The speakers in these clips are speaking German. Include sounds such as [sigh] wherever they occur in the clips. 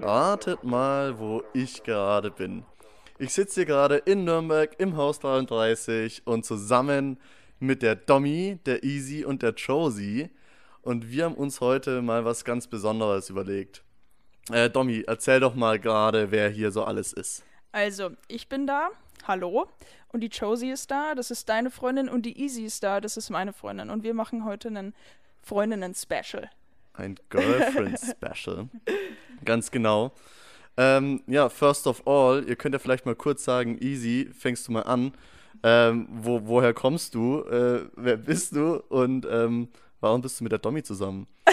Ratet mal, wo ich gerade bin. Ich sitze hier gerade in Nürnberg im Haus 33 und zusammen mit der Dommy, der Easy und der Josie. Und wir haben uns heute mal was ganz Besonderes überlegt. Äh, Dommy, erzähl doch mal gerade, wer hier so alles ist. Also, ich bin da. Hallo. Und die Josie ist da. Das ist deine Freundin. Und die Easy ist da. Das ist meine Freundin. Und wir machen heute einen Freundinnen-Special. Ein Girlfriend-Special. [laughs] Ganz genau. Ähm, ja, first of all, ihr könnt ja vielleicht mal kurz sagen, Easy, fängst du mal an. Ähm, wo, woher kommst du? Äh, wer bist du? Und ähm, warum bist du mit der Dommy zusammen? [laughs]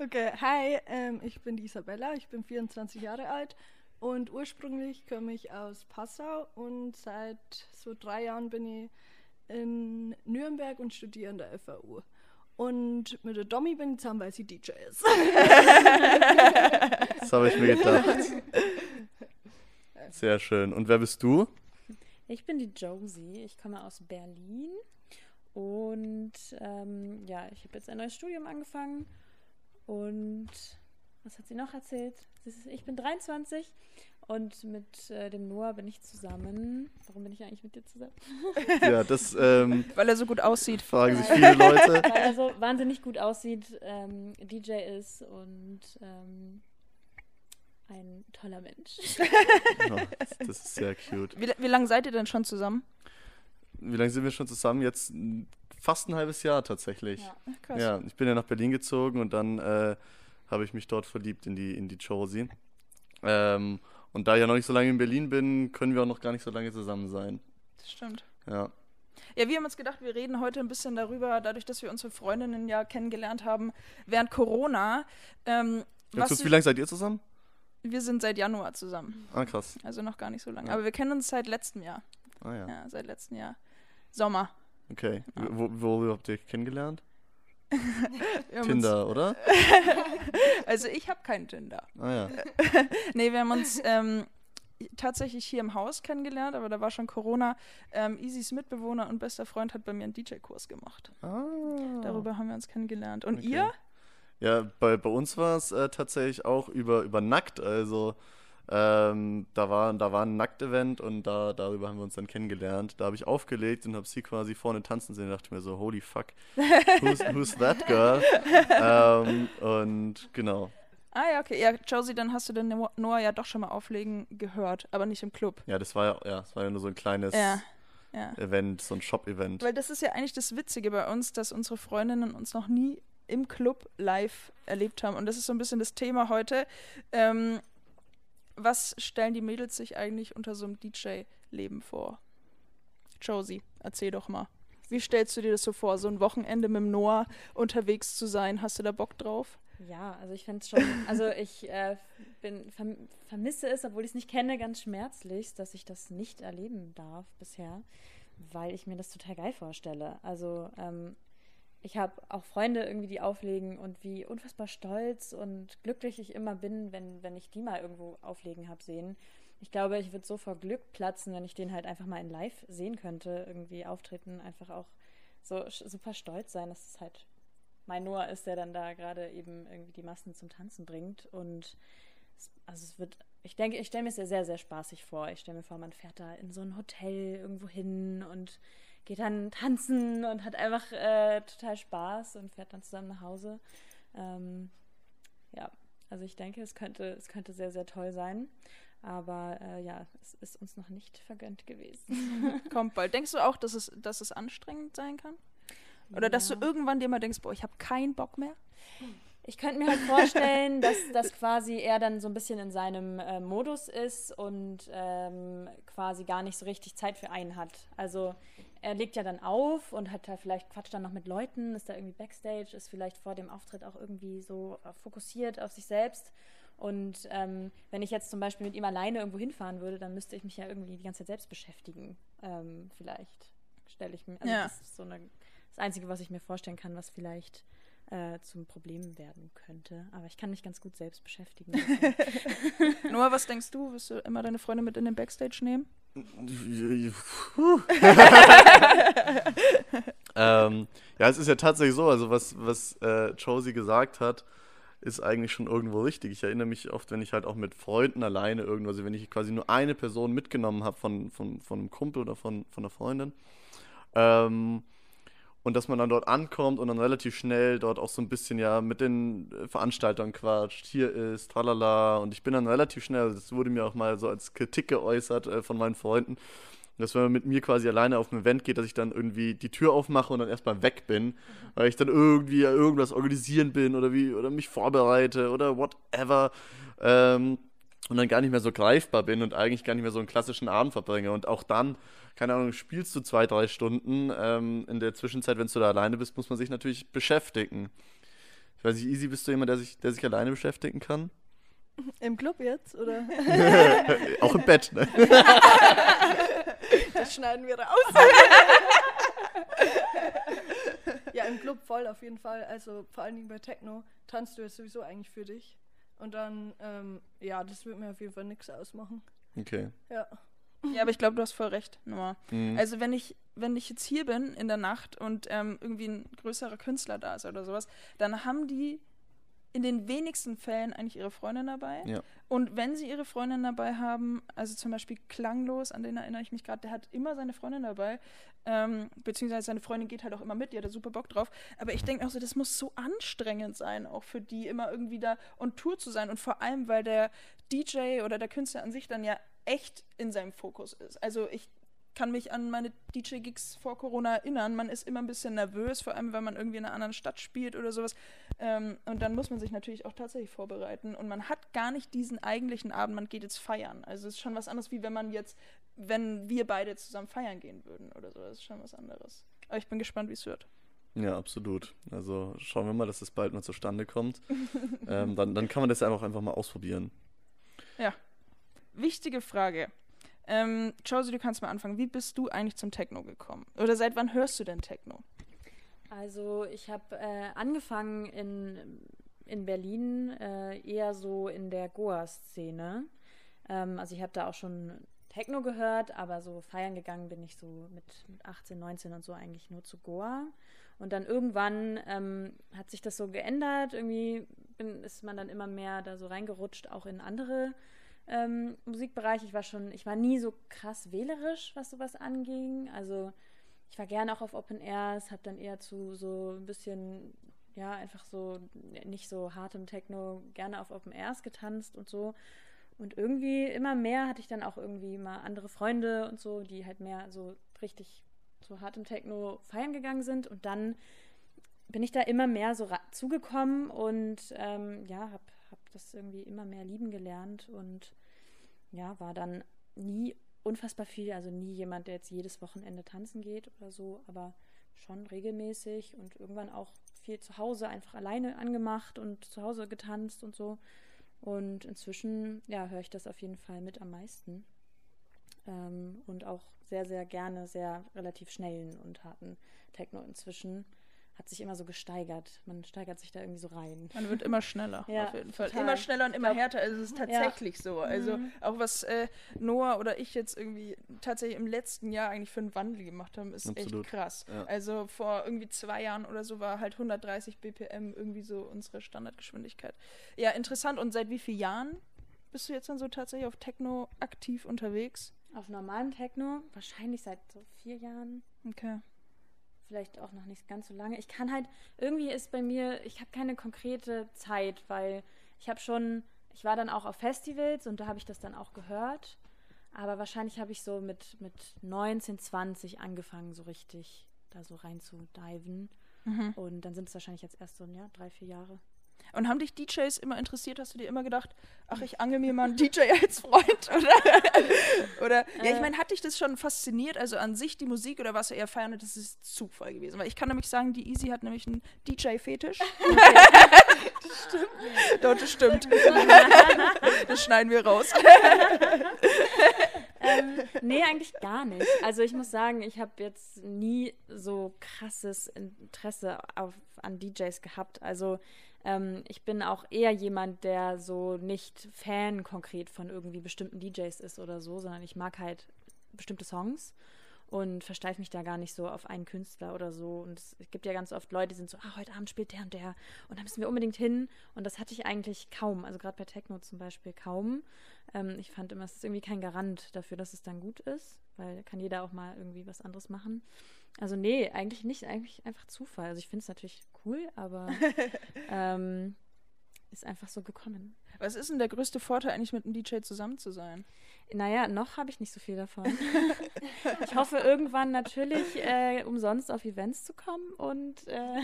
okay, hi, ähm, ich bin die Isabella, ich bin 24 Jahre alt und ursprünglich komme ich aus Passau und seit so drei Jahren bin ich in Nürnberg und studiere an der FAU. Und mit der Dommy bin ich zusammen, weil sie DJ ist. [laughs] das habe ich mir gedacht. [laughs] Sehr schön. Und wer bist du? Ich bin die Josie. Ich komme aus Berlin. Und ähm, ja, ich habe jetzt ein neues Studium angefangen. Und was hat sie noch erzählt? Ich bin 23 und mit äh, dem Noah bin ich zusammen. Warum bin ich eigentlich mit dir zusammen? [laughs] ja, das. Ähm, weil er so gut aussieht. Fragen sich viele Leute. [laughs] weil er so wahnsinnig gut aussieht, ähm, DJ ist und ähm, ein toller Mensch. [laughs] oh, das, das, ist sehr cute. Wie, wie lange seid ihr denn schon zusammen? Wie lange sind wir schon zusammen? Jetzt fast ein halbes Jahr tatsächlich. Ja, Krass. ja ich bin ja nach Berlin gezogen und dann äh, habe ich mich dort verliebt in die, in die Josie. Ähm, und da ich ja noch nicht so lange in Berlin bin, können wir auch noch gar nicht so lange zusammen sein. Das stimmt. Ja. Ja, wir haben uns gedacht, wir reden heute ein bisschen darüber, dadurch, dass wir unsere Freundinnen ja kennengelernt haben während Corona. Ähm, was kurz, wie lange seid ihr zusammen? Wir sind seit Januar zusammen. Ah, krass. Also noch gar nicht so lange. Ja. Aber wir kennen uns seit letztem Jahr. Ah, ja. Ja, seit letztem Jahr. Sommer. Okay. Ja. Wo, wo habt ihr euch kennengelernt? Tinder, oder? [laughs] also ich habe keinen Tinder. Ah ja. [laughs] nee, wir haben uns ähm, tatsächlich hier im Haus kennengelernt, aber da war schon Corona. Ähm, Isis Mitbewohner und bester Freund hat bei mir einen DJ-Kurs gemacht. Ah. Darüber haben wir uns kennengelernt. Und okay. ihr? Ja, bei, bei uns war es äh, tatsächlich auch über, über Nackt, also ähm, da, war, da war ein Nackt-Event und da, darüber haben wir uns dann kennengelernt. Da habe ich aufgelegt und habe sie quasi vorne tanzen sehen und dachte mir so, holy fuck, who's, who's that girl? ähm, und genau. Ah ja, okay. Ja, Josie, dann hast du den Noah ja doch schon mal auflegen gehört, aber nicht im Club. Ja, das war ja, ja, das war ja nur so ein kleines ja, ja. Event, so ein Shop-Event. Weil das ist ja eigentlich das Witzige bei uns, dass unsere Freundinnen uns noch nie im Club live erlebt haben. Und das ist so ein bisschen das Thema heute. Ähm, was stellen die Mädels sich eigentlich unter so einem DJ-Leben vor? Josie, erzähl doch mal. Wie stellst du dir das so vor, so ein Wochenende mit dem Noah unterwegs zu sein? Hast du da Bock drauf? Ja, also ich fände es schon, also ich äh, bin, verm vermisse es, obwohl ich es nicht kenne, ganz schmerzlich, dass ich das nicht erleben darf bisher, weil ich mir das total geil vorstelle. Also ähm, ich habe auch Freunde irgendwie, die auflegen und wie unfassbar stolz und glücklich ich immer bin, wenn, wenn ich die mal irgendwo auflegen habe sehen. Ich glaube, ich würde so vor Glück platzen, wenn ich den halt einfach mal in live sehen könnte, irgendwie auftreten, einfach auch so super stolz sein, dass es halt mein Noah ist, der dann da gerade eben irgendwie die Massen zum Tanzen bringt. Und es, also es wird, ich denke, ich stelle mir es ja sehr, sehr spaßig vor. Ich stelle mir vor, man fährt da in so ein Hotel irgendwo hin und geht dann tanzen und hat einfach äh, total Spaß und fährt dann zusammen nach Hause. Ähm, ja, also ich denke, es könnte, es könnte sehr, sehr toll sein. Aber äh, ja, es ist uns noch nicht vergönnt gewesen. [laughs] Kommt bald. Denkst du auch, dass es, dass es anstrengend sein kann? Oder ja. dass du irgendwann dir mal denkst, boah, ich habe keinen Bock mehr? Ich könnte mir halt vorstellen, dass das quasi er dann so ein bisschen in seinem äh, Modus ist und ähm, quasi gar nicht so richtig Zeit für einen hat. Also er legt ja dann auf und hat da vielleicht quatscht dann noch mit Leuten, ist da irgendwie Backstage, ist vielleicht vor dem Auftritt auch irgendwie so äh, fokussiert auf sich selbst. Und ähm, wenn ich jetzt zum Beispiel mit ihm alleine irgendwo hinfahren würde, dann müsste ich mich ja irgendwie die ganze Zeit selbst beschäftigen. Ähm, vielleicht stelle ich mir. Also ja. das ist so eine, das Einzige, was ich mir vorstellen kann, was vielleicht äh, zum Problem werden könnte. Aber ich kann mich ganz gut selbst beschäftigen. [laughs] Noah, was denkst du? Wirst du immer deine Freunde mit in den Backstage nehmen? [laughs] ähm, ja, es ist ja tatsächlich so, also was, was äh, Josie gesagt hat, ist eigentlich schon irgendwo richtig. Ich erinnere mich oft, wenn ich halt auch mit Freunden alleine irgendwo, also wenn ich quasi nur eine Person mitgenommen habe von, von, von einem Kumpel oder von, von einer Freundin, ähm, und dass man dann dort ankommt und dann relativ schnell dort auch so ein bisschen ja mit den Veranstaltern quatscht, hier ist, tralala. Und ich bin dann relativ schnell, das wurde mir auch mal so als Kritik geäußert äh, von meinen Freunden, dass wenn man mit mir quasi alleine auf ein Event geht, dass ich dann irgendwie die Tür aufmache und dann erstmal weg bin, weil ich dann irgendwie irgendwas organisieren bin oder wie oder mich vorbereite oder whatever. Ähm, und dann gar nicht mehr so greifbar bin und eigentlich gar nicht mehr so einen klassischen Abend verbringe. Und auch dann, keine Ahnung, spielst du zwei, drei Stunden. Ähm, in der Zwischenzeit, wenn du da alleine bist, muss man sich natürlich beschäftigen. Ich weiß nicht, Easy, bist du jemand, der sich, der sich alleine beschäftigen kann? Im Club jetzt, oder? [laughs] auch im Bett, ne? Das schneiden wir raus. [laughs] ja, im Club voll auf jeden Fall. Also vor allen Dingen bei Techno tanzt du es sowieso eigentlich für dich. Und dann, ähm, ja, das wird mir auf jeden Fall nichts ausmachen. Okay. Ja. Ja, aber ich glaube, du hast voll recht, Noah. Mhm. Also wenn ich, wenn ich jetzt hier bin in der Nacht und ähm, irgendwie ein größerer Künstler da ist oder sowas, dann haben die in den wenigsten Fällen eigentlich ihre Freundin dabei. Ja. Und wenn sie ihre Freundin dabei haben, also zum Beispiel Klanglos, an den erinnere ich mich gerade, der hat immer seine Freundin dabei, ähm, beziehungsweise seine Freundin geht halt auch immer mit, die hat da super Bock drauf. Aber ich denke auch so, das muss so anstrengend sein, auch für die immer irgendwie da on Tour zu sein. Und vor allem, weil der DJ oder der Künstler an sich dann ja echt in seinem Fokus ist. Also ich kann mich an meine DJ-Gigs vor Corona erinnern. Man ist immer ein bisschen nervös, vor allem wenn man irgendwie in einer anderen Stadt spielt oder sowas. Ähm, und dann muss man sich natürlich auch tatsächlich vorbereiten. Und man hat gar nicht diesen eigentlichen Abend, man geht jetzt feiern. Also es ist schon was anderes, wie wenn man jetzt, wenn wir beide zusammen feiern gehen würden oder so. Das ist schon was anderes. Aber ich bin gespannt, wie es wird. Ja, absolut. Also schauen wir mal, dass das bald mal zustande kommt. [laughs] ähm, dann, dann kann man das einfach, einfach mal ausprobieren. Ja. Wichtige Frage. Ähm, Josie, du kannst mal anfangen. Wie bist du eigentlich zum Techno gekommen? Oder seit wann hörst du denn Techno? Also ich habe äh, angefangen in, in Berlin äh, eher so in der Goa-Szene. Ähm, also ich habe da auch schon Techno gehört, aber so feiern gegangen bin ich so mit, mit 18, 19 und so eigentlich nur zu Goa. Und dann irgendwann ähm, hat sich das so geändert. Irgendwie bin, ist man dann immer mehr da so reingerutscht, auch in andere ähm, Musikbereich. Ich war schon, ich war nie so krass wählerisch, was sowas anging. Also ich war gerne auch auf Open Airs, habe dann eher zu so ein bisschen, ja, einfach so nicht so hartem Techno gerne auf Open Airs getanzt und so. Und irgendwie immer mehr hatte ich dann auch irgendwie mal andere Freunde und so, die halt mehr so richtig so hartem Techno feiern gegangen sind. Und dann bin ich da immer mehr so zugekommen und ähm, ja, habe das irgendwie immer mehr lieben gelernt und ja, war dann nie unfassbar viel, also nie jemand, der jetzt jedes Wochenende tanzen geht oder so, aber schon regelmäßig und irgendwann auch viel zu Hause einfach alleine angemacht und zu Hause getanzt und so. Und inzwischen, ja, höre ich das auf jeden Fall mit am meisten. Ähm, und auch sehr, sehr gerne, sehr relativ schnellen und harten Techno inzwischen hat sich immer so gesteigert. Man steigert sich da irgendwie so rein. Man wird immer schneller, ja, auf jeden Fall. Total. Immer schneller und immer glaub, härter. Also es ist tatsächlich ja. so. Also mhm. auch was äh, Noah oder ich jetzt irgendwie tatsächlich im letzten Jahr eigentlich für einen Wandel gemacht haben, ist Absolut. echt krass. Ja. Also vor irgendwie zwei Jahren oder so war halt 130 BPM irgendwie so unsere Standardgeschwindigkeit. Ja, interessant. Und seit wie vielen Jahren bist du jetzt dann so tatsächlich auf Techno aktiv unterwegs? Auf normalem Techno? Wahrscheinlich seit so vier Jahren. Okay vielleicht auch noch nicht ganz so lange. Ich kann halt, irgendwie ist bei mir, ich habe keine konkrete Zeit, weil ich habe schon, ich war dann auch auf Festivals und da habe ich das dann auch gehört. Aber wahrscheinlich habe ich so mit, mit 19, 20 angefangen, so richtig da so rein zu diven. Mhm. Und dann sind es wahrscheinlich jetzt erst so, ja, drei, vier Jahre. Und haben dich DJs immer interessiert? Hast du dir immer gedacht, ach, ich angel mir mal einen DJ als Freund? [laughs] Oder, oder ja, ich äh. meine, hat dich das schon fasziniert? Also an sich die Musik oder was du eher feiern? Das ist Zufall gewesen. Weil ich kann nämlich sagen, die Easy hat nämlich einen DJ-Fetisch. [laughs] das stimmt. Doch, das stimmt. [laughs] das schneiden wir raus. Ähm, nee, eigentlich gar nicht. Also ich muss sagen, ich habe jetzt nie so krasses Interesse auf, an DJs gehabt. Also ähm, ich bin auch eher jemand, der so nicht Fan konkret von irgendwie bestimmten DJs ist oder so, sondern ich mag halt bestimmte Songs. Und versteife mich da gar nicht so auf einen Künstler oder so. Und es gibt ja ganz oft Leute, die sind so, ah, heute Abend spielt der und der und da müssen wir unbedingt hin. Und das hatte ich eigentlich kaum, also gerade bei Techno zum Beispiel kaum. Ähm, ich fand immer, es ist irgendwie kein Garant dafür, dass es dann gut ist, weil kann jeder auch mal irgendwie was anderes machen. Also nee, eigentlich nicht, eigentlich einfach Zufall. Also ich finde es natürlich cool, aber [laughs] ähm, ist einfach so gekommen. Was ist denn der größte Vorteil eigentlich mit einem DJ zusammen zu sein? Naja, noch habe ich nicht so viel davon. [laughs] ich hoffe irgendwann natürlich äh, umsonst auf Events zu kommen und äh,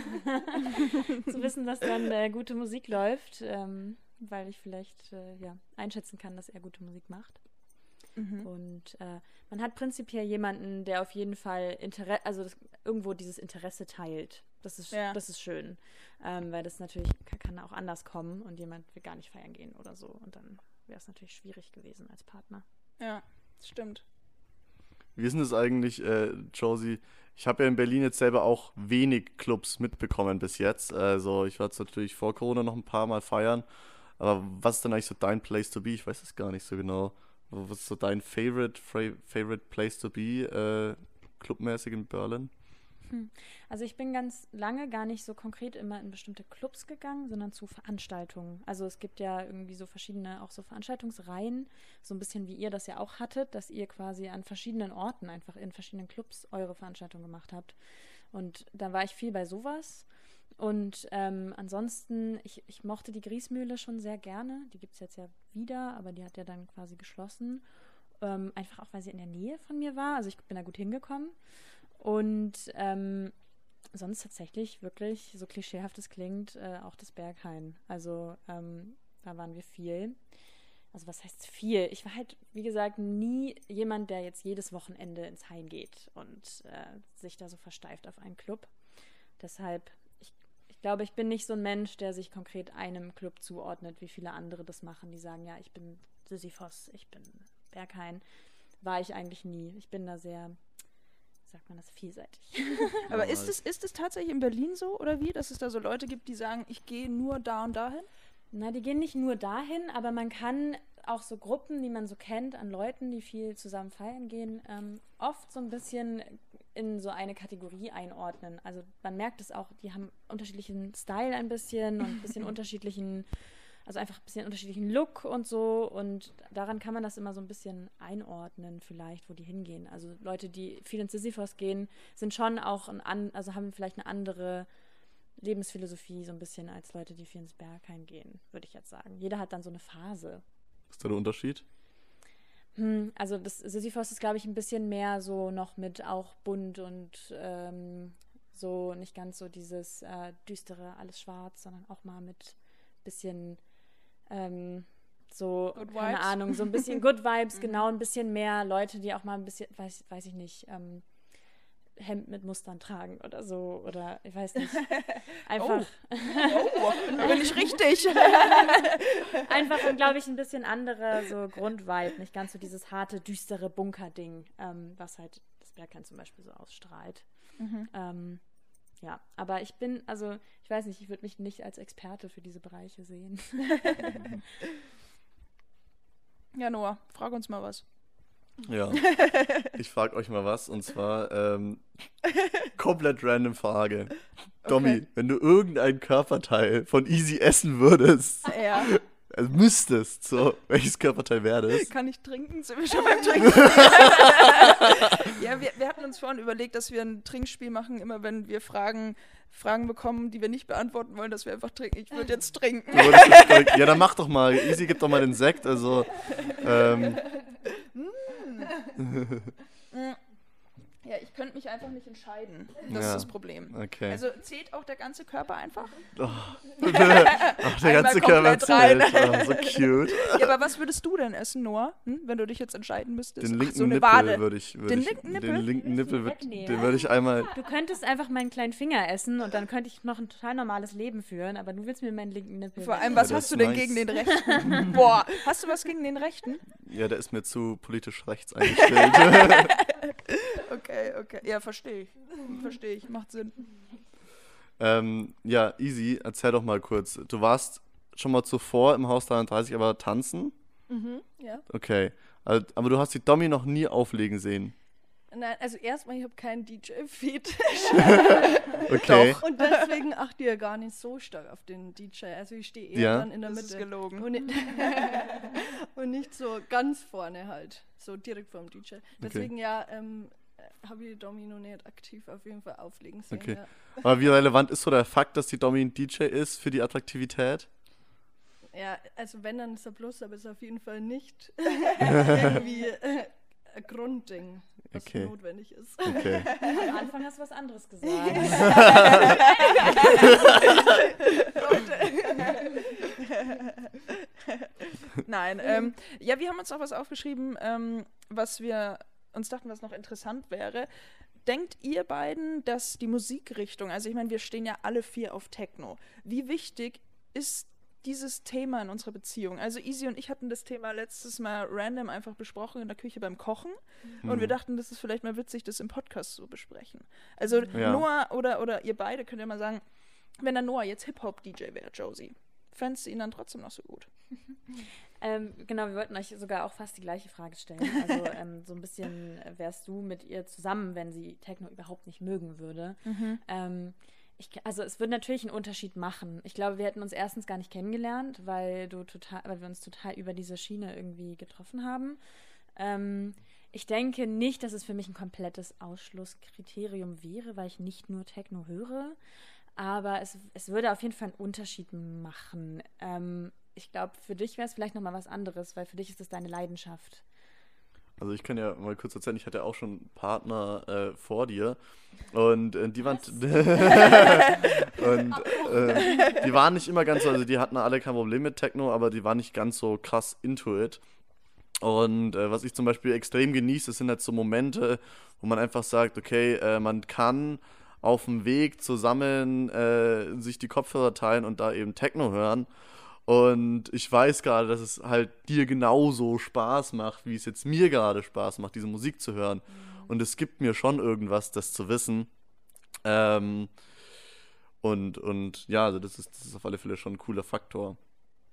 [laughs] zu wissen, dass dann äh, gute Musik läuft, ähm, weil ich vielleicht äh, ja, einschätzen kann, dass er gute Musik macht. Mhm. Und äh, man hat prinzipiell jemanden, der auf jeden Fall Interesse, also das, irgendwo dieses Interesse teilt. Das ist, ja. das ist schön. Ähm, weil das natürlich kann auch anders kommen und jemand will gar nicht feiern gehen oder so. Und dann wäre es natürlich schwierig gewesen als Partner. Ja, stimmt. Wie ist denn das eigentlich, äh, Josie? Ich habe ja in Berlin jetzt selber auch wenig Clubs mitbekommen bis jetzt. Also ich war jetzt natürlich vor Corona noch ein paar Mal feiern. Aber was ist denn eigentlich so dein Place to be? Ich weiß es gar nicht so genau. Was ist so dein favorite, favorite Place to be äh, clubmäßig in Berlin? Hm. Also ich bin ganz lange gar nicht so konkret immer in bestimmte Clubs gegangen, sondern zu Veranstaltungen. Also es gibt ja irgendwie so verschiedene, auch so Veranstaltungsreihen, so ein bisschen wie ihr das ja auch hattet, dass ihr quasi an verschiedenen Orten einfach in verschiedenen Clubs eure Veranstaltung gemacht habt. Und da war ich viel bei sowas. Und ähm, ansonsten, ich, ich mochte die Griesmühle schon sehr gerne. Die gibt es jetzt ja wieder, aber die hat ja dann quasi geschlossen. Ähm, einfach auch, weil sie in der Nähe von mir war. Also ich bin da gut hingekommen. Und ähm, sonst tatsächlich wirklich, so klischeehaft es klingt, äh, auch das Berghain. Also ähm, da waren wir viel. Also was heißt viel? Ich war halt, wie gesagt, nie jemand, der jetzt jedes Wochenende ins Hain geht und äh, sich da so versteift auf einen Club. Deshalb, ich, ich glaube, ich bin nicht so ein Mensch, der sich konkret einem Club zuordnet, wie viele andere das machen, die sagen, ja, ich bin Sisyphos, ich bin Berghain. War ich eigentlich nie. Ich bin da sehr sagt man das, vielseitig. [laughs] Aber ist es, ist es tatsächlich in Berlin so oder wie, dass es da so Leute gibt, die sagen, ich gehe nur da und dahin? Na, die gehen nicht nur dahin, aber man kann auch so Gruppen, die man so kennt, an Leuten, die viel zusammen feiern gehen, ähm, oft so ein bisschen in so eine Kategorie einordnen. Also man merkt es auch, die haben unterschiedlichen Style ein bisschen und ein bisschen [laughs] unterschiedlichen also einfach ein bisschen unterschiedlichen Look und so. Und daran kann man das immer so ein bisschen einordnen, vielleicht, wo die hingehen. Also Leute, die viel ins Sisyphos gehen, sind schon auch ein, also haben vielleicht eine andere Lebensphilosophie so ein bisschen als Leute, die viel ins Bergheim gehen, würde ich jetzt sagen. Jeder hat dann so eine Phase. Ist da der Unterschied? Hm, also das Sisyphos ist, glaube ich, ein bisschen mehr so noch mit auch bunt und ähm, so nicht ganz so dieses äh, düstere, alles schwarz, sondern auch mal mit bisschen ähm, so, keine. Ahnung, so ein bisschen [laughs] Good Vibes, mhm. genau, ein bisschen mehr Leute, die auch mal ein bisschen, weiß, weiß ich nicht, ähm, Hemd mit Mustern tragen oder so, oder ich weiß nicht. [laughs] Einfach. Oh, oh da bin ich richtig. [laughs] Einfach, glaube ich, ein bisschen andere so Grundvibe, nicht ganz so dieses harte, düstere Bunker-Ding, ähm, was halt das Bergheim zum Beispiel so ausstrahlt. Mhm. Ähm, ja, aber ich bin, also ich weiß nicht, ich würde mich nicht als Experte für diese Bereiche sehen. [laughs] ja, Noah, frag uns mal was. Ja, ich frage euch mal was und zwar ähm, komplett random Frage. Domi, okay. wenn du irgendein Körperteil von Easy essen würdest, ja. Also müsstest, so, [laughs] welches Körperteil wäre das? Kann ich trinken? Sind wir schon beim Trinken? [laughs] ja, wir, wir hatten uns vorhin überlegt, dass wir ein Trinkspiel machen, immer wenn wir Fragen, Fragen bekommen, die wir nicht beantworten wollen, dass wir einfach trinken. Ich würde jetzt trinken. Ja, dann mach doch mal. Easy, gib doch mal den Sekt. Also, ähm. [laughs] Ja, ich könnte mich einfach nicht entscheiden. Das ja. ist das Problem. Okay. Also zählt auch der ganze Körper einfach? Oh. [laughs] Ach, der ganze Körper zählt. Oh, so cute. Ja, aber was würdest du denn essen, Noah, hm? wenn du dich jetzt entscheiden müsstest? Den linken Ach, so eine Nippel würde ich, würd Den ich, linken Nippel? Den linken Nippel, würd, den würde ich einmal... Du könntest einfach meinen kleinen Finger essen und dann könnte ich noch ein total normales Leben führen, aber du willst mir meinen linken Nippel Vor allem, was ja, hast du denn nice. gegen den rechten? Boah, hast du was gegen den rechten? Ja, der ist mir zu politisch rechts eingestellt. [laughs] okay, okay. Ja, verstehe ich. Verstehe ich. Macht Sinn. Ähm, ja, easy. Erzähl doch mal kurz. Du warst schon mal zuvor im Haus 33, aber tanzen? Mhm, ja. Okay. Also, aber du hast die Domi noch nie auflegen sehen. Nein, also erstmal, ich habe keinen DJ-Feed. [laughs] Okay. Und deswegen achte ich ja gar nicht so stark auf den DJ. Also ich stehe eher Ja. dann in der Das Mitte. ist gelogen. [laughs] Und nicht, so ganz vorne halt. So direkt vorm DJ. Deswegen ja, ähm, habe ich Domi noch nicht aktiv auf jeden Fall auflegen sehen. Okay. Ja. Aber wie relevant ist so der Fakt, dass die Domi ein DJ ist für die Attraktivität? ja, also wenn, dann ist er bloß, aber ist auf jeden Fall nicht [laughs] irgendwie äh, ein Grundding, was Okay. notwendig ist. Okay. Am Anfang hast du was anderes gesagt. [laughs] [laughs] Nein, [laughs] ähm, ja, wir haben uns auch was aufgeschrieben, ähm, was wir uns dachten, was noch interessant wäre. Denkt ihr beiden, dass die Musikrichtung, also ich meine, wir stehen ja alle vier auf Techno. Wie wichtig ist dieses Thema in unserer Beziehung? Also Easy und ich hatten das Thema letztes Mal random einfach besprochen in der Küche beim Kochen und wir dachten, das ist vielleicht mal witzig, das im Podcast zu besprechen. Also Ja. Noah oder, oder ihr beide könnt ja mal sagen, wenn der Noah jetzt Hip-Hop-DJ wäre, Josie, fändest du ihn dann trotzdem noch so gut? [laughs] Ähm, genau, wir wollten euch sogar auch fast die gleiche Frage stellen. Also [laughs] ähm, so ein bisschen wärst du mit ihr zusammen, wenn sie Techno überhaupt nicht mögen würde. Ähm, ich, also es würde natürlich einen Unterschied machen. Ich glaube, wir hätten uns erstens gar nicht kennengelernt, weil du total, weil wir uns total über diese Schiene irgendwie getroffen haben. Ähm, ich denke nicht, dass es für mich ein komplettes Ausschlusskriterium wäre, weil ich nicht nur Techno höre. Aber es, es würde auf jeden Fall einen Unterschied machen. Ähm, ich glaube, für dich wäre es vielleicht nochmal was anderes, weil für dich ist es deine Leidenschaft. Also ich kann ja mal kurz erzählen, ich hatte auch schon Partner äh, vor dir und äh, die waren [laughs] und äh, die waren nicht immer ganz so, also die hatten alle kein Problem mit Techno, aber die waren nicht ganz so krass into it. Und äh, was ich zum Beispiel extrem genieße, sind halt so Momente, wo man einfach sagt, okay, äh, man kann auf dem Weg zusammen äh, sich die Kopfhörer teilen und da eben Techno hören. Und ich weiß gerade, dass es halt dir genauso Spaß macht, wie es jetzt mir gerade Spaß macht, diese Musik zu hören. Und es gibt mir schon irgendwas, das zu wissen. Ähm, und, und ja, also das ist, das ist auf alle Fälle schon ein cooler Faktor.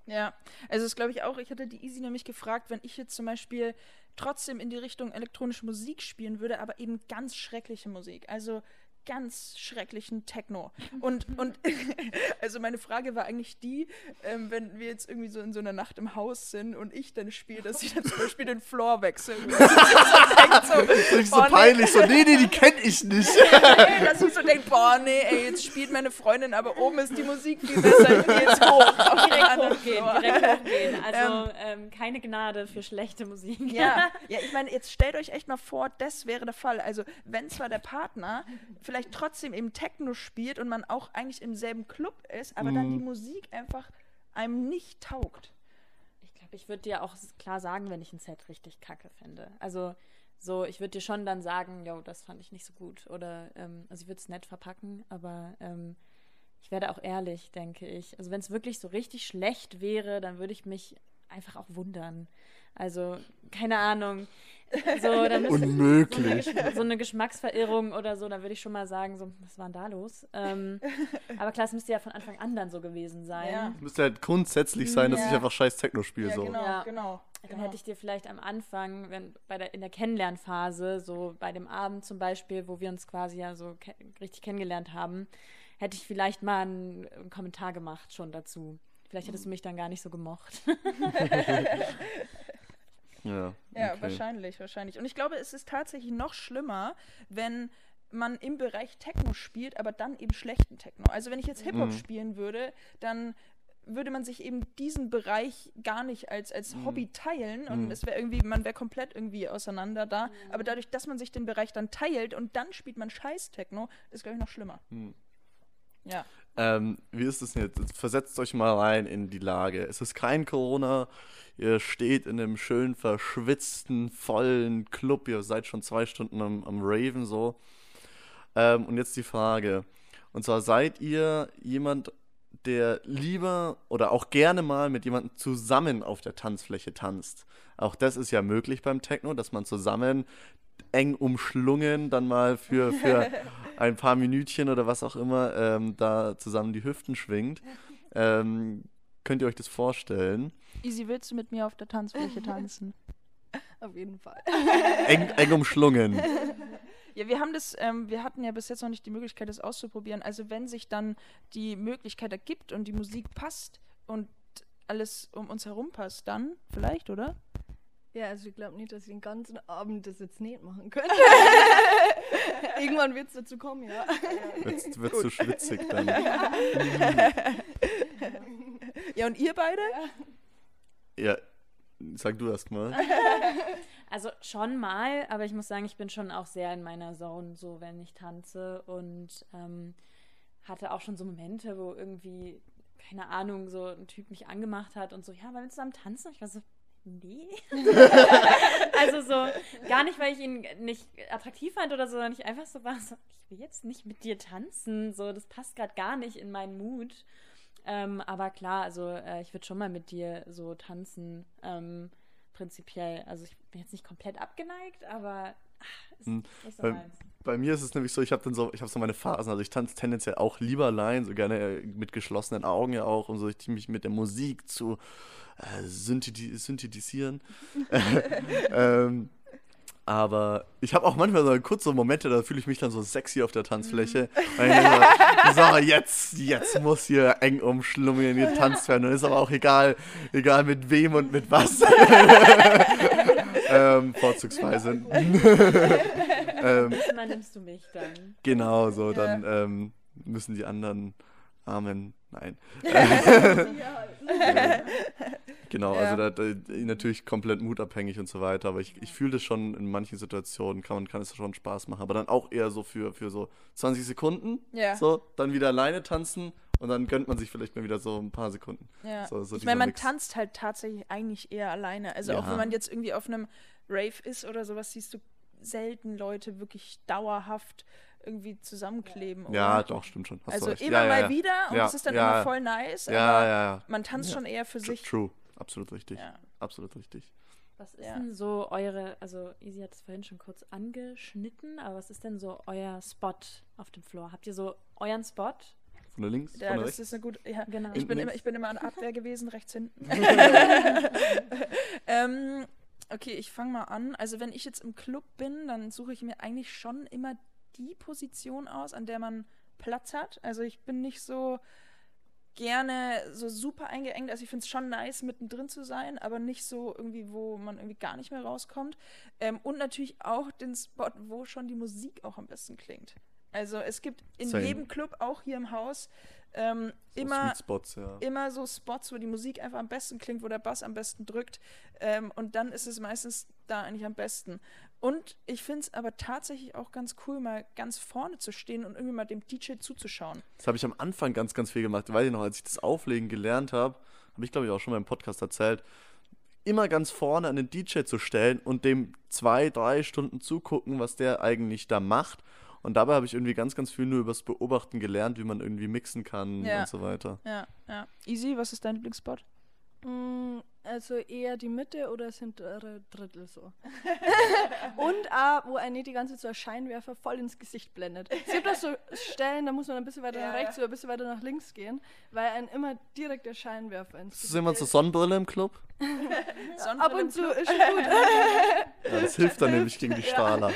Ja, also das glaube ich auch. Ich hatte die Easy nämlich gefragt, wenn ich jetzt zum Beispiel trotzdem in die Richtung elektronische Musik spielen würde, aber eben ganz schreckliche Musik. Also ganz schrecklichen Techno. Und, und [laughs] also meine Frage war eigentlich die, ähm, wenn wir jetzt irgendwie so in so einer Nacht im Haus sind und ich dann spiele, dass ich dann zum Beispiel den Floor wechsle. [laughs] so, Das ist so nee. peinlich, so, nee, nee, die kenne ich nicht. [laughs] Ey, dass ich so denke, boah, nee, ey, jetzt spielt meine Freundin, aber oben ist die Musik viel besser, ich gehe jetzt hoch. auf Direkt anderen hochgehen, direkt hochgehen. Also ähm, keine Gnade für schlechte Musik. Ja, ja, ich meine, jetzt stellt euch echt mal vor, das wäre der Fall. Also, wenn zwar der Partner vielleicht trotzdem eben Techno spielt und man auch eigentlich im selben Club ist, aber dann die Musik einfach einem nicht taugt. Ich glaube, ich würde dir auch klar sagen, wenn ich ein Set richtig kacke finde. Also so, ich würde dir schon dann sagen, yo, das fand ich nicht so gut. Oder, ähm, also ich würde es nett verpacken, aber ähm, ich werde auch ehrlich, denke ich. Also wenn es wirklich so richtig schlecht wäre, dann würde ich mich einfach auch wundern. Also, keine Ahnung. So, dann [laughs] müsste- Unmöglich. So eine, so eine Geschmacksverirrung oder so, dann würde ich schon mal sagen, so, was war denn da los? Ähm, [laughs] aber klar, es müsste ja von Anfang an dann so gewesen sein. Ja. Es müsste halt grundsätzlich sein, dass Ja. ich einfach scheiß Techno spiele. Ja, so. genau, Ja. genau. Dann genau. hätte ich dir vielleicht am Anfang, wenn bei der, in der Kennenlernphase, so bei dem Abend zum Beispiel, wo wir uns quasi ja so ke richtig kennengelernt haben, hätte ich vielleicht mal einen, einen Kommentar gemacht schon dazu. Vielleicht hättest du mich dann gar nicht so gemocht. [laughs] Ja, Ja, okay. wahrscheinlich, wahrscheinlich. Und ich glaube, es ist tatsächlich noch schlimmer, wenn man im Bereich Techno spielt, aber dann eben schlechten Techno. Also wenn ich jetzt Hip-Hop Mhm. spielen würde, dann würde man sich eben diesen Bereich gar nicht als, als Hobby teilen und Mhm. es wäre irgendwie, man wäre komplett irgendwie auseinander da. Aber dadurch, dass man sich den Bereich dann teilt und dann spielt man scheiß Techno, ist, glaube ich, noch schlimmer. Mhm. Ja. Ähm, wie ist es? Jetzt Versetzt euch mal rein in die Lage. Es ist kein Corona. Ihr steht in einem schön verschwitzten, vollen Club. Ihr seid schon zwei Stunden am, am Raven so. Ähm, und jetzt die Frage. Und zwar seid ihr jemand, der lieber oder auch gerne mal mit jemandem zusammen auf der Tanzfläche tanzt. Auch das ist ja möglich beim Techno, dass man zusammen eng umschlungen dann mal für, für [laughs] ein paar Minütchen oder was auch immer ähm, da zusammen die Hüften schwingt. Ähm, könnt ihr euch das vorstellen? Easy, willst du mit mir auf der Tanzfläche tanzen? [laughs] auf jeden Fall. Eng, eng umschlungen. [laughs] Ja, wir haben das, ähm, wir hatten ja bis jetzt noch nicht die Möglichkeit, das auszuprobieren. Also wenn sich dann die Möglichkeit ergibt und die Musik passt und alles um uns herum passt, dann vielleicht, oder? Ja, also ich glaube nicht, dass ich den ganzen Abend das jetzt nicht machen könnte. [laughs] Irgendwann wird es dazu kommen, ja. Wird, [laughs] wird zu schwitzig dann. [laughs] Ja, und ihr beide? Ja, sag du erst mal. Also schon mal, aber ich muss sagen, ich bin schon auch sehr in meiner Zone, so wenn ich tanze und ähm, hatte auch schon so Momente, wo irgendwie, keine Ahnung, so ein Typ mich angemacht hat und so, ja, wollen wir zusammen tanzen? Ich war so, nee. [laughs] also so, gar nicht, weil ich ihn nicht attraktiv fand oder so, sondern ich einfach so war, so, ich will jetzt nicht mit dir tanzen, so, das passt gerade gar nicht in meinen Mut. Ähm, aber klar, also äh, ich würde schon mal mit dir so tanzen, ähm, prinzipiell. Also ich bin jetzt nicht komplett abgeneigt, aber ist Hm, so bei-. Bei mir ist es nämlich so, ich habe dann so, ich habe so meine Phasen. Also ich tanze tendenziell auch lieber allein, so gerne äh, mit geschlossenen Augen ja auch, um so mich mit der Musik zu äh, syntheti synthetisieren. [laughs] ähm, aber ich habe auch manchmal so kurze Momente, da fühle ich mich dann so sexy auf der Tanzfläche. Denke so, so, jetzt, jetzt muss hier eng umschlungen, getanzt werden. Und ist aber auch egal, egal mit wem und mit was. [laughs] vorzugsweise. [laughs] ähm, Mal nimmst du mich dann. Genau, so, Ja. dann ähm, müssen die anderen Amen. Nein. [laughs] [laughs] genau, Ja. also da, da, natürlich komplett mutabhängig und so weiter, aber ich, ich fühle das schon in manchen Situationen, kann, man, kann es schon Spaß machen, aber dann auch eher so für, für so 20 Sekunden, Ja. so, dann wieder alleine tanzen und dann gönnt man sich vielleicht mal wieder so ein paar Sekunden. Ja. So- so ich meine, man Mix. tanzt halt tatsächlich eigentlich eher alleine. Also auch wenn man jetzt irgendwie auf einem Rave ist oder sowas, siehst du selten Leute wirklich dauerhaft irgendwie zusammenkleben. Ja, oder? doch, stimmt schon. Hast Also recht. immer ja, ja, mal ja. wieder und Ja, das ist dann ja, immer ja. voll nice, Ja, aber ja, ja. man tanzt Ja. schon eher für sich. True, absolut richtig. Ja. Absolut richtig. Was ist Ja. denn so eure, also Easy hat es vorhin schon kurz angeschnitten, aber was ist denn so euer Spot auf dem Floor? Habt ihr so euren Spot? Von der links, Ja, von der das rechts. ist eine gute. Ja. Genau. Ich bin, immer, ich bin immer an Abwehr gewesen, rechts hinten. [laughs] [laughs] okay, ich fange mal an. Also wenn ich jetzt im Club bin, dann suche ich mir eigentlich schon immer die Position aus, an der man Platz hat. Also ich bin nicht so gerne so super eingeengt. Also ich finde es schon nice, mittendrin zu sein, aber nicht so irgendwie, wo man irgendwie gar nicht mehr rauskommt. Ähm, und natürlich auch den Spot, wo schon die Musik auch am besten klingt. Also es gibt in Same. jedem Club, auch hier im Haus, ähm, So immer Spots, ja. immer so Spots, wo die Musik einfach am besten klingt, wo der Bass am besten drückt. Ähm, und dann ist es meistens da eigentlich am besten. Und ich finde es aber tatsächlich auch ganz cool, mal ganz vorne zu stehen und irgendwie mal dem DJ zuzuschauen. Das habe ich am Anfang ganz, ganz viel gemacht. Weiß ich noch, als ich das Auflegen gelernt habe, habe ich glaube ich auch schon mal im Podcast erzählt, immer ganz vorne an den DJ zu stellen und dem zwei, drei Stunden zugucken, was der eigentlich da macht. Und dabei habe ich irgendwie ganz, ganz viel nur übers Beobachten gelernt, wie man irgendwie mixen kann Ja. und so weiter. Ja, ja. Easy, was ist dein Lieblingsspot? Mm, Also eher die Mitte oder das hintere Drittel so. [laughs] Und auch, wo er nicht die ganze Zeit so ein Scheinwerfer voll ins Gesicht blendet. Es gibt auch so Stellen, da muss man ein bisschen weiter Ja, nach rechts ja. oder ein bisschen weiter nach links gehen, weil ein immer direkt der Scheinwerfer ins Ist Gesicht das immer so Sonnenbrille im Club? [laughs] Ab und zu ist schon gut. [laughs] Ja, das hilft dann nämlich gegen die Strahler.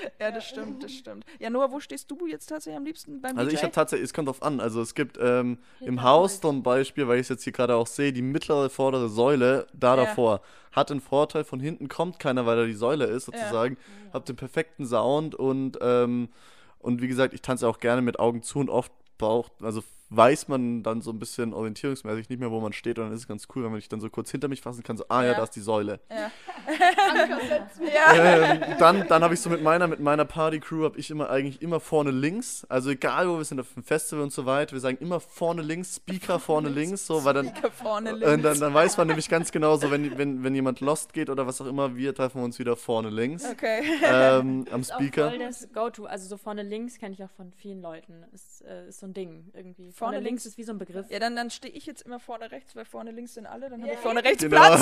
[laughs] Ja, das stimmt, das stimmt. Ja, Noah, wo stehst du jetzt tatsächlich am liebsten beim Also DJ? ich habe tatsächlich, es kommt drauf an. Also es gibt ähm, im Haus zum Beispiel, weil ich es jetzt hier gerade auch sehe, die mittlere vordere Säule da Ja. davor hat den Vorteil, von hinten kommt keiner, weil da die Säule ist sozusagen. Hab den perfekten Sound und ähm, und wie gesagt, ich tanze auch gerne mit Augen zu und oft braucht, also weiß man dann so ein bisschen orientierungsmäßig nicht mehr, wo man steht und dann ist es ganz cool, wenn man sich dann so kurz hinter mich fassen kann, so, ah ja, Ja. da ist die Säule. ja. [laughs] Ja. ähm, dann dann habe ich so mit meiner mit meiner Party-Crew habe ich immer eigentlich immer vorne links, also egal wo wir sind auf dem Festival und so weiter, wir sagen immer vorne links, Speaker vorne links, so, weil dann Speaker vorne und links. dann, dann weiß man nämlich ganz genau, so wenn, wenn, wenn jemand lost geht oder was auch immer, wir treffen uns wieder vorne links Okay. ähm, [laughs] am Ist auch Speaker. voll das Go-To. Also so vorne links kenne ich auch von vielen Leuten. Ist, äh, ist so ein Ding irgendwie. Vorne links. links ist wie so ein Begriff. Ja, dann, dann stehe ich jetzt immer vorne rechts, weil vorne links sind alle. Dann habe Ja, ich vorne rechts Genau. Platz.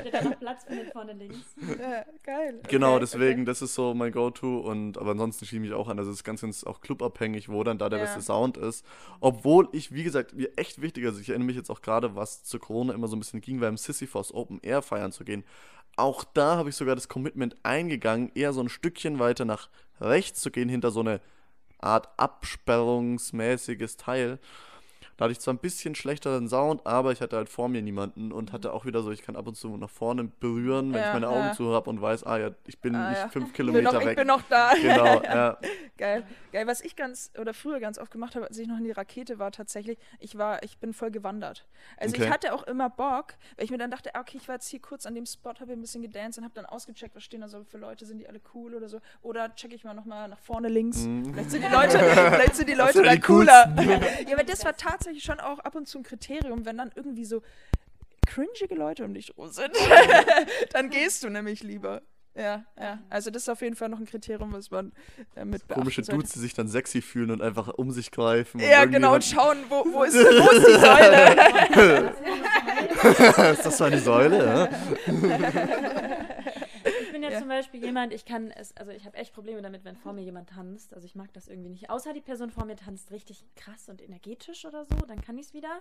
Steht da noch Platz findet vorne links. ja, geil. Genau, Okay, deswegen, das ist so mein Go-To und aber ansonsten schiebe ich mich auch an. Also es ist ganz, ganz auch clubabhängig, wo dann da der Ja. beste Sound ist. Obwohl ich, wie gesagt, mir echt wichtig, also ich erinnere mich jetzt auch gerade, was zu Corona immer so ein bisschen ging, beim Sisyphos Open Air feiern zu gehen. Auch da habe ich sogar das Commitment eingegangen, eher so ein Stückchen weiter nach rechts zu gehen, hinter so eine Art absperrungsmäßiges Teil. Da hatte ich zwar ein bisschen schlechteren Sound, aber ich hatte halt vor mir niemanden und hatte auch wieder so, ich kann ab und zu nach vorne berühren, wenn Ja, ich meine Augen ja. zu habe und weiß, ah ja, ich bin Ah, nicht ja. fünf Ich bin, noch, Kilometer ich weg. bin noch da. [laughs] [laughs] Genau, ja. Geil. Geil. Was ich ganz oder früher ganz oft gemacht habe, als ich noch in die Rakete war, tatsächlich, ich war, ich bin voll gewandert. Also Okay. ich hatte auch immer Bock, weil ich mir dann dachte, ah, okay, ich war jetzt hier kurz an dem Spot, habe ein bisschen gedanced und habe dann ausgecheckt, was stehen da so für Leute, sind die alle cool oder so. Oder checke ich mal nochmal nach vorne links. Vielleicht sind die Leute, [laughs] vielleicht sind die Leute sind da die cooler. ja, aber das war tatsächlich schon auch ab und zu ein Kriterium, wenn dann irgendwie so cringige Leute um dich rum sind, [laughs] dann gehst du nämlich lieber. Ja, ja. Also das ist auf jeden Fall noch ein Kriterium, was man äh, mit beachten Komische sollte. Dudes, die sich dann sexy fühlen und einfach um sich greifen. Ja, genau, und schauen, wo, wo, [laughs] ist, wo ist die Säule? [laughs] ist das so eine Säule? Ja? Ja. zum Beispiel jemand, ich kann es, also ich habe echt Probleme damit, wenn vor mir jemand tanzt. Also ich mag das irgendwie nicht. Außer die Person vor mir tanzt richtig krass und energetisch oder so, dann kann ich es wieder.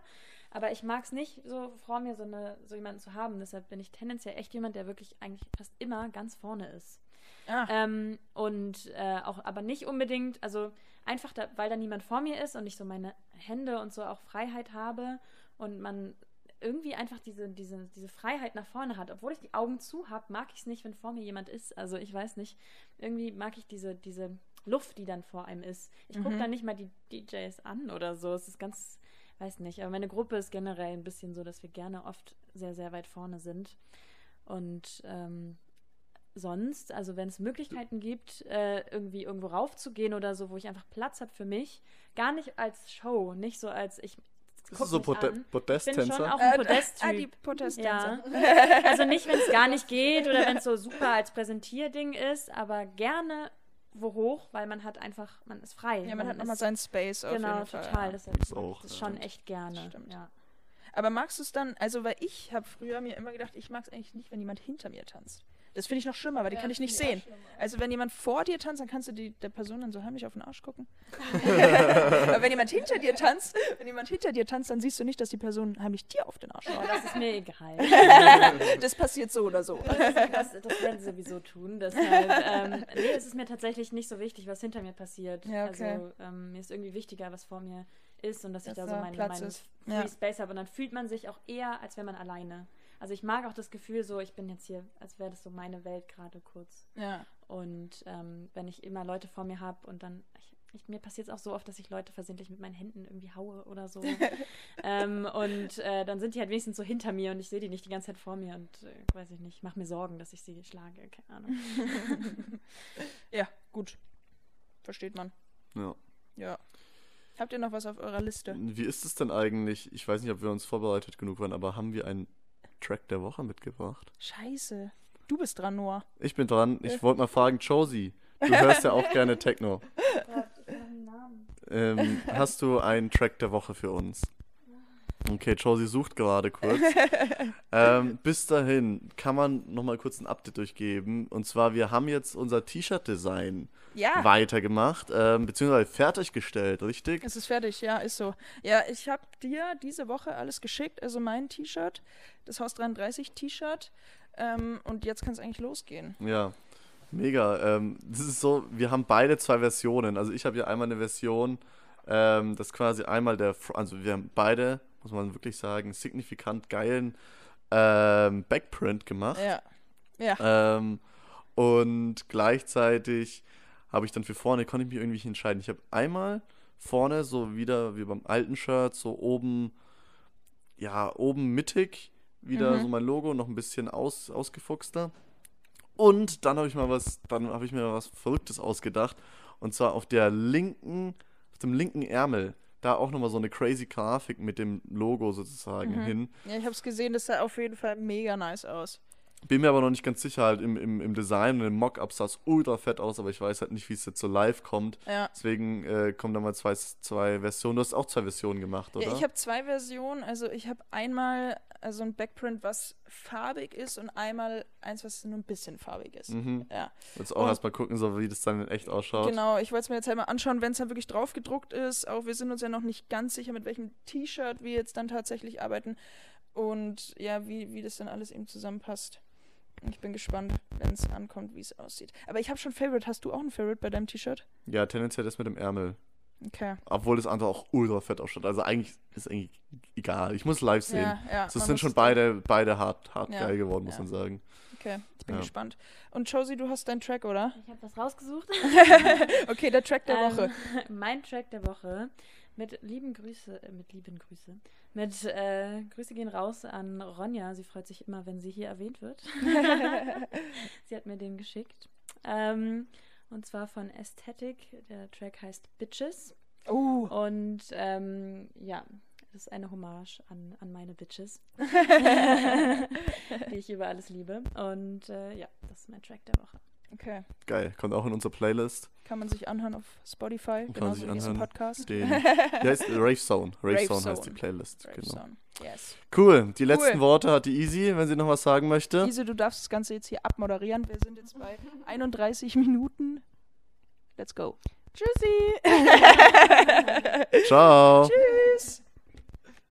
Aber ich mag es nicht, so vor mir so, eine, so jemanden zu haben. Deshalb bin ich tendenziell echt jemand, der wirklich eigentlich fast immer ganz vorne ist. Ah, Ähm, und äh, auch aber nicht unbedingt, also einfach, da, weil da niemand vor mir ist und ich so meine Hände und so auch Freiheit habe und man irgendwie einfach diese, diese, diese Freiheit nach vorne hat. Obwohl ich die Augen zu habe, mag ich es nicht, wenn vor mir jemand ist. Also ich weiß nicht, irgendwie mag ich diese, diese Luft, die dann vor einem ist. Ich gucke Mhm. dann nicht mal die DJs an oder so. Es ist ganz, weiß nicht, aber meine Gruppe ist generell ein bisschen so, dass wir gerne oft sehr, sehr weit vorne sind. Und ähm, sonst, also wenn es Möglichkeiten gibt, äh, irgendwie irgendwo raufzugehen oder so, wo ich einfach Platz habe für mich, gar nicht als Show, nicht so als ich Guck du so mich Pode an. Ich bin schon Podesttänzer? auch ein äh, Podesttyp. ah, die Podesttänzer. Ja. [laughs] Also nicht, wenn es gar nicht geht oder wenn es so super als Präsentierding ist, aber gerne wo hoch, weil man hat einfach, man ist frei. Ja, man hat nochmal ist- seinen Space auf Genau, jeden Fall. total. Ja. Das ich auch, das ja. schon echt gerne. Stimmt. Ja. Aber magst du es dann, also weil ich habe früher mir immer gedacht, ich mag es eigentlich nicht, wenn jemand hinter mir tanzt. Das finde ich noch schlimmer, weil die Ja, kann ich nicht ich sehen. Also wenn jemand vor dir tanzt, dann kannst du die, der Person dann so heimlich auf den Arsch gucken. [laughs] Aber wenn jemand hinter dir tanzt, wenn jemand hinter dir tanzt, dann siehst du nicht, dass die Person heimlich dir auf den Arsch schaut. das ist mir egal. [laughs] Das passiert so oder so. Das, das werden sie sowieso tun. Deshalb, ähm, nee, es ist mir tatsächlich nicht so wichtig, was hinter mir passiert. Ja, okay. Also ähm, mir ist irgendwie wichtiger, was vor mir ist und dass, ich Dass da so meinen meinen. Free Ja. Space habe. Und dann fühlt man sich auch eher, als wäre man alleine. Also ich mag auch das Gefühl so, ich bin jetzt hier, als wäre das so meine Welt gerade kurz. Ja. Und ähm, wenn ich immer Leute vor mir habe und dann, ich, ich, mir passiert es auch so oft, dass ich Leute versehentlich mit meinen Händen irgendwie haue oder so. [laughs] ähm, und äh, dann sind die halt wenigstens so hinter mir und ich sehe die nicht die ganze Zeit vor mir und äh, weiß ich nicht, mache mir Sorgen, dass ich sie schlage, keine Ahnung. [laughs] Ja, gut. Versteht man. Ja. Ja. Habt ihr noch was auf eurer Liste? Wie ist es denn eigentlich? Ich weiß nicht, ob wir uns vorbereitet genug waren, aber haben wir einen Track der Woche mitgebracht? Scheiße. Du bist dran, Noah. Ich bin dran. Ich wollte mal fragen, Josie, du hörst ja auch gerne Techno. [laughs] Ähm, hast du einen Track der Woche für uns? Okay, Josie sucht gerade kurz. [laughs] ähm, bis dahin kann man noch mal kurz ein Update durchgeben. Und zwar, wir haben jetzt unser T-Shirt-Design Ja. weitergemacht, ähm, beziehungsweise fertiggestellt, richtig? Es ist fertig, ja, ist so. Ja, ich habe dir diese Woche alles geschickt, also mein T-Shirt, das Haus 33 T-Shirt. Ähm, und jetzt kann es eigentlich losgehen. Ja, mega. Ähm, das ist so, wir haben beide zwei Versionen. Also ich habe ja einmal eine Version, ähm, das quasi einmal der, also wir haben beide, muss man wirklich sagen, signifikant geilen ähm, Backprint gemacht. Ja. Ja. Ähm, und gleichzeitig habe ich dann für vorne, konnte ich mich irgendwie nicht entscheiden. Ich habe einmal vorne, so wieder wie beim alten Shirt, so oben, ja, oben mittig, wieder Mhm. so mein Logo, noch ein bisschen aus, ausgefuchster. Und dann habe ich mal was, dann habe ich mir was Verrücktes ausgedacht. Und zwar auf der linken, auf dem linken Ärmel, da auch nochmal so eine crazy Grafik mit dem Logo sozusagen Mhm. hin. Ja, ich habe es gesehen, das sah auf jeden Fall mega nice aus. Bin mir aber noch nicht ganz sicher, halt im, im, im Design und im Mock-Up sah es ultra fett aus, aber ich weiß halt nicht, wie es jetzt so live kommt. Ja. Deswegen äh, kommen da mal zwei, zwei Versionen. Du hast auch zwei Versionen gemacht, oder? Ja, ich habe zwei Versionen. Also ich habe einmal also ein Backprint, was farbig ist und einmal eins, was nur ein bisschen farbig ist. mhm. Ja. Jetzt auch erstmal gucken, so wie das dann in echt ausschaut. Genau, ich wollte es mir jetzt halt mal anschauen, wenn es dann wirklich drauf gedruckt ist. Auch wir sind uns ja noch nicht ganz sicher, mit welchem T-Shirt wir jetzt dann tatsächlich arbeiten und ja, wie, wie das dann alles eben zusammenpasst. Ich bin gespannt, wenn es ankommt, wie es aussieht. Aber ich habe schon Favorite. Hast du auch ein Favorite bei deinem T-Shirt? Ja, tendenziell das mit dem Ärmel. Okay. Obwohl das andere auch ultra fett ausschaut. Also eigentlich ist eigentlich egal. Ich muss live sehen. Ja, ja. das man sind schon es- beide, beide hart, hart Ja, geil geworden, muss ja. man sagen. Okay, ich bin Ja. gespannt. Und Josie, du hast deinen Track, oder? Ich habe was rausgesucht. [laughs] okay, der Track der Woche. Ähm, [laughs] mein Track der Woche mit lieben Grüße, äh, mit lieben Grüße, mit äh, Grüße gehen raus an Ronja. Sie freut sich immer, wenn sie hier erwähnt wird. [laughs] sie hat mir den geschickt. Ähm, und zwar von Aesthetic. Der Track heißt Bitches. Oh, Und ähm, ja, das ist eine Hommage an, an meine Bitches, [laughs] [laughs] die ich über alles liebe. Und äh, ja, das ist mein Track der Woche. Okay. Geil. Kommt auch in unsere Playlist. Kann man sich anhören auf Spotify, Kann man genauso sich wie diesen anhören. Podcast. Den, [laughs] die heißt Rave Zone. Rave, Rave Zone heißt die Zone. Playlist. Brave Genau. Zone. Yes. Cool. Die letzten Cool. Worte hat die Easy, wenn sie noch was sagen möchte. Ise, du darfst das Ganze jetzt hier abmoderieren. Wir sind jetzt bei 31 Minuten. Let's go. Tschüssi! [laughs] Ciao. Tschüss.